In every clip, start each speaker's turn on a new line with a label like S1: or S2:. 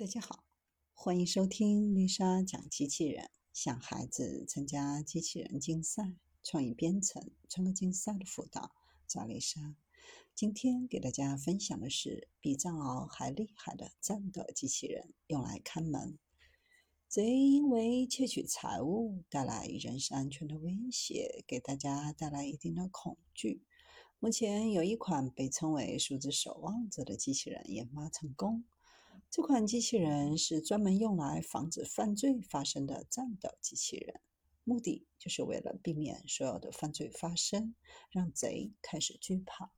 S1: 大家好，欢迎收听丽莎讲机器人。想孩子参加机器人竞赛、创意编程、创客竞赛的辅导，找丽莎。今天给大家分享的是比藏獒还厉害的战斗机器人，用来看门。贼因为窃取财物带来人身安全的威胁，给大家带来一定的恐惧。目前有一款被称为“数字守望者”的机器人研发成功。这款机器人是专门用来防止犯罪发生的战斗机器人，目的就是为了避免所有的犯罪发生，让贼开始惧怕。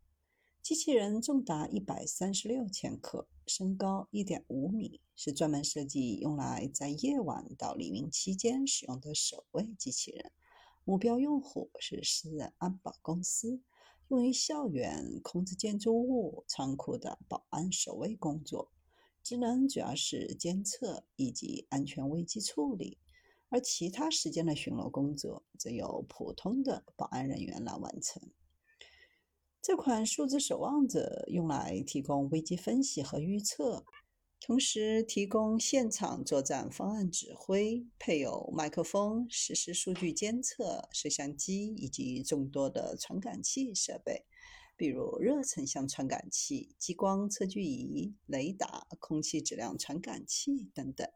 S1: 机器人重达一百三十六千克，身高一点五米，是专门设计用来在夜晚到黎明期间使用的守卫机器人。目标用户是私人安保公司，用于校园、控制建筑物、仓库的保安守卫工作。职能主要是监测以及安全危机处理，而其他时间的巡逻工作则由普通的保安人员来完成。这款数字守望者用来提供危机分析和预测，同时提供现场作战方案指挥，配有麦克风、实时数据监测、摄像机以及众多的传感器设备。比如热成像传感器、激光测距仪、雷达、空气质量传感器等等，